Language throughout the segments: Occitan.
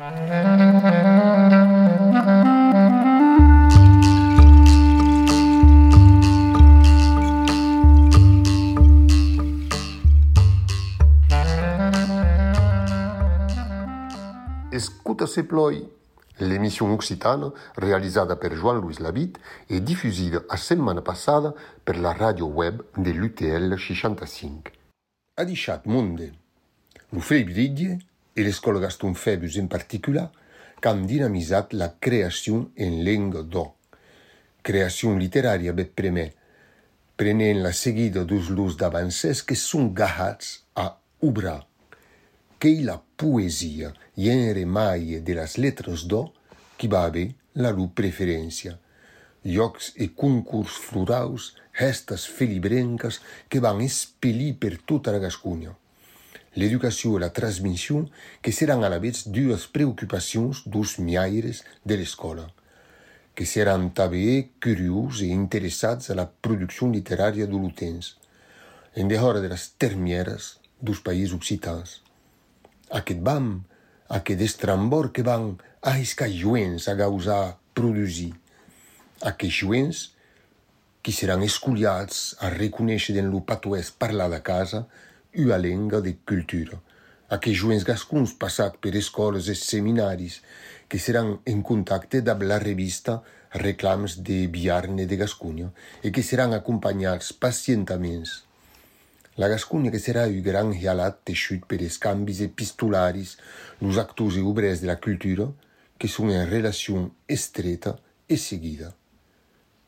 Escuta se ploi, l'émission occitane réalisée par Joan-Louis Labitte et diffusée la semaine passée par la radio web de l'UTL 65. Ha deixat monde, lo febbriglie e l'escola Gaston Febus en particular, que han la creació en llengua d'or. Creació literària ve premè, prenent la seguida dels l'ús d'avancers que són gahats a obra. que la poesia, gènere mai de las letras d'or, qui babe la lu preferència. Llocs e concurs florals, restes felibrenques que van espellir per tota la Gascunya. L'educació e la transmissió que seran a la vez dues preocupacions dos miaires de l'escola, que seran també curiós e interessats a la producció literària de l'utens, en dehora de les termieres dos països occitans. Aquest bam, aquest estrambor que van aiscar joents a causar produzir, aquests joents qui seran esculiats a reconèixer en lo patuès parlar de casa ua lenga de cultura a que joens gascuns passat per escòles e seminaris que seran en contacte dab la revista Reclams de Biarne de Gascunya e que seran acompanyats pacientaments. La Gascunya que serà un gran realat teixut per escambis epistolaris los actors e obrers de la cultura que son en relacion estreta e seguida.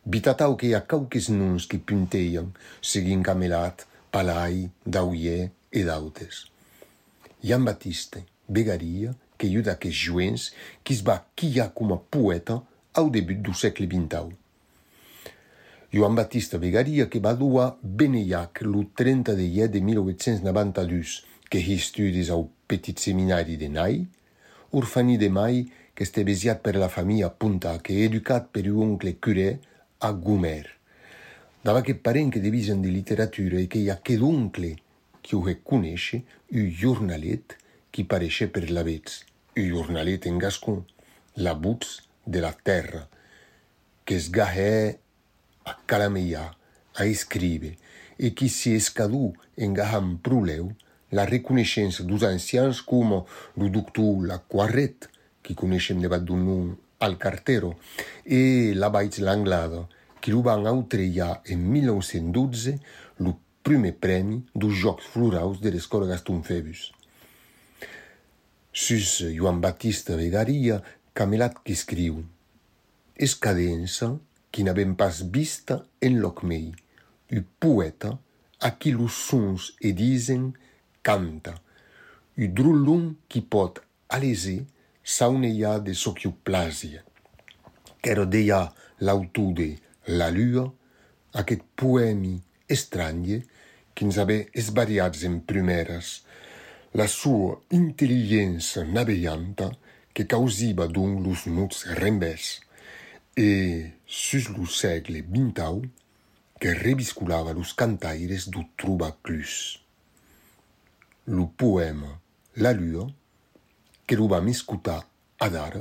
Vitatau que a cauques nuns que punteien, seguint camelat, Palai, Dauier e d'autes. Jan Batiste vegaria que iu d'aquests juents qui es va quillar com a poeta au debut du segle XXI. Joan Batista Vegaria, que va dur Beneiac el 30 de llet de 1892, que hi estudis al petit seminari de Nai, orfaní de Mai, que este per la família Punta, que educat per un oncle curé a Gomer dava que parent que devisen de literatura e qu'i a que d'oncle qui ho reconeixe un jornalet qui pareixe per la vetz, un jornalet en gascon, la butz de la terra, que es gahè a calameia, a escribe, e qui si escadu en gahan proleu la reconeixença dos ancians com lo doctor la Quarret, qui coneixen debat d'un nom al cartero, e la baix l'anglada, que lo van autrellar en 1912 lo primer premi dos Jocs Florals de les Còrgas Tonfebus. Sus Joan Batista Vegaria, Camelat qui escriu «Escadença, qui n'avem pas vista en loc mei, u poeta a qui lo sons e dizen canta, u drulum qui pot aleser sauneia de soquiu plàsia». Quero deia l'autor de Lua, aquest poemi estranye quins ave esvariats en primeres, la sua intelligenza naveganta que causiva don los nuts rembès, e sus lo segle XX que revisculava los cantaires do Truba Clus. Lo poema La Lua, que lo vam escutar ad ara,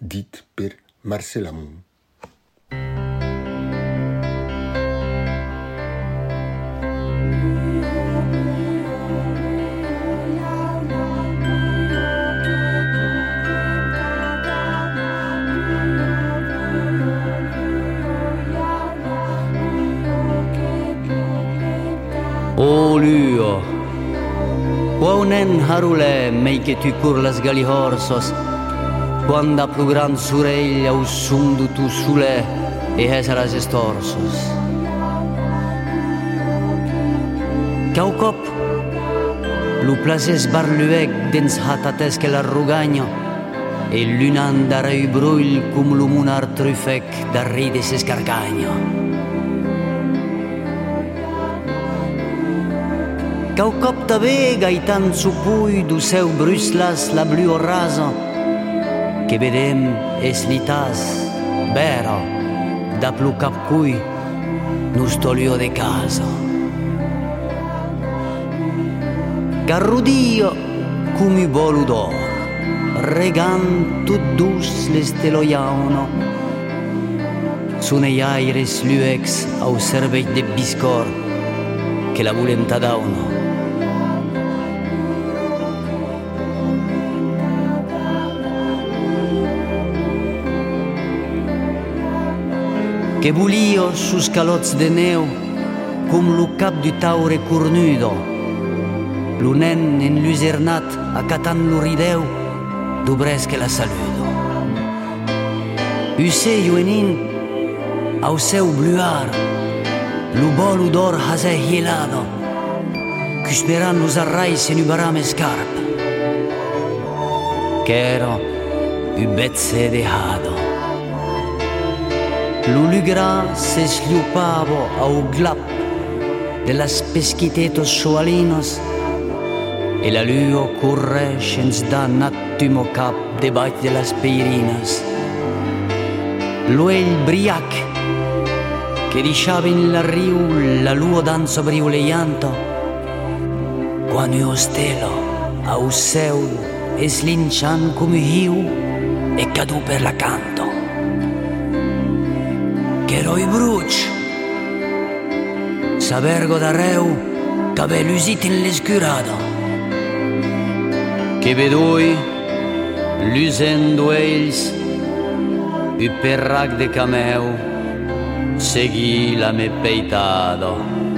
dit per Marcel Amont. Ô oh, luo, quo nen harulè mei che tu cur las gali horsos, quando a plu gran sureglia us sundu tu sulè e esaras estorsos. Cau cop, lu plases barluec dens hatates che l'arrugagno, e l'unan darei bruil cum lumunar trufec darrides escargagno. Cum lumunar trufec darrides escargagno. Kaukop tave gaitan supui du seu bruslas la blu raso, che vedem es litas, vero, da plu cap cui nus stolio de caso. Garrudio cumi voludo, regan tuddus le steloiauno, suneiai iaires luex au servei de biscor, che la volenta dauno. che bulio su scaloz de neu, cum lu cap du taure cornudo Lunen in luzernat a catan lurideu, dubresche la saludo. Use juenin au seu bluar, lu bolu d'or hase hielado, cusperan us arrai se nubarame scarp. Chero, u betze de hado. L'uligra se sliupavo a uglap della speschiteto sualinos e la luo curre scens da un attimo cap de debati della speirinas. Lo è il briac che diceva in l'arrivo la lua danza brio le llanto quando io stelo a un seu e slincian come io e cadu per la canto che Gheroi bruci Sapergo da reu Che per l'usito in l'escurado. Che vedoi L'usendo eils E per rag de cameu Segui la me peitado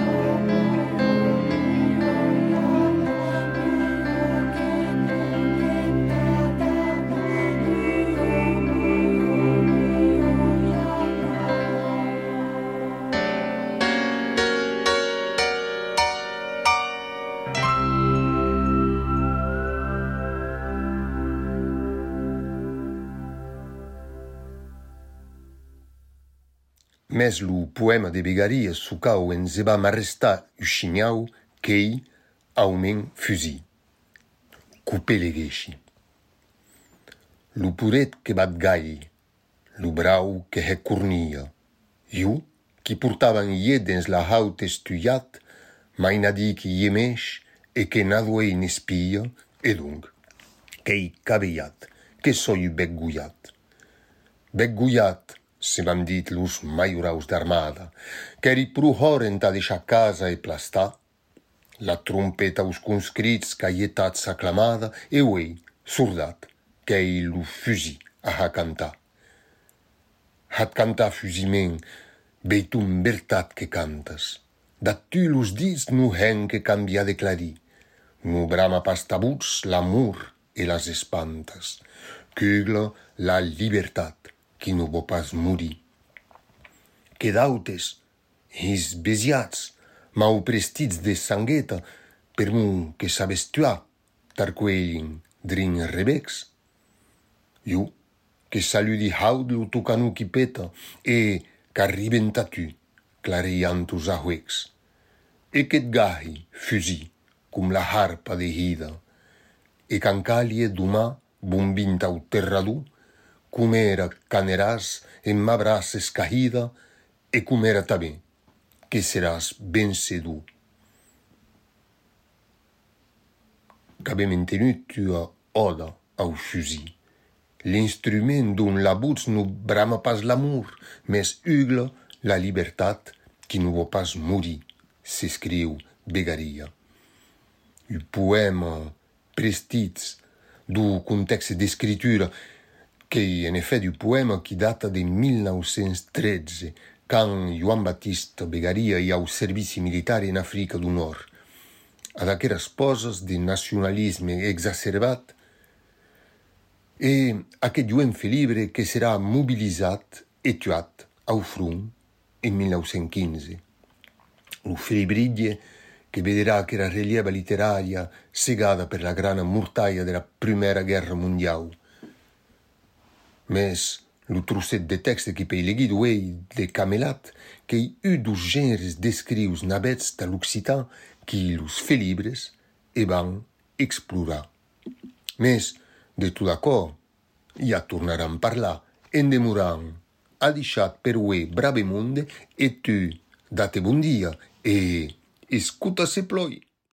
mes lo poèma de Begaria sucau en se va m'arrestar uxinau qu'ei aument fusi. Coupé legueixi. Lo puret que bat gai, lo brau que recurnia, iu qui portaven ie dins la haut estuiat, mai na dir que ie meix e que na duei n'espia, e donc, qu'ei cabellat, que soi begguiat. Begguiat, se m'han dit los maioraus d'armada, qu'eri pro horenta deixar casa e plastà, la trompeta us conscrits caietat s'aclamada e uei, sordat, qu'ei lo fusi a ha cantar. Hat cantar fusiment, beitum bertat que cantas, dat tu los dits no hen que canvia de clarí, no brama pas tabuts l'amor e las espantas, cugla la libertat, qui no vo pas morir. Que d'autes, his besiats, mau prestits de sangueta, per mon que sabes tuà, tarqueïn drin rebex. Jo, que saludi haud lo tocanu qui peta, e qu'arriben tatu, clareian tus ahuecs. E qu'et gahi, fusi, cum la harpa de hida, e cancalie d'umà bombint au terradu, terradu, com era caneràs en ma braç escaïda e com era tanben que seràs ben sedur. Qu'avem entenut tua oda au fusil. L'instrument d'un labuts no brama pas l'amour, mes ugla la libertat qui no vos pas morir, s'escriu Begaria. Un poema prestits d'un context d'escritura de che in effetti il poema che data del 1913, con Juan Battista Begaria e al servizio militare in Africa del Nord. Ad aquella sposas di nazionalismo esacerbato e a quel Giuenfe Libre che sarà mobilizzato e tuato al front in 1915. Un febbriglie che vedrà quella la letteraria segata per la grande murtaia della Prima Guerra Mondiale mes lo trousset de texte qui pei legui ei de camelat qu'i u dos genres descrius nabets de l'occitan qui los fe libres e van explorar. Mes de tout d'acòr ja tornaran parlar en demoran a deixat per ue brave monde e tu date bon dia e escuta se ploi.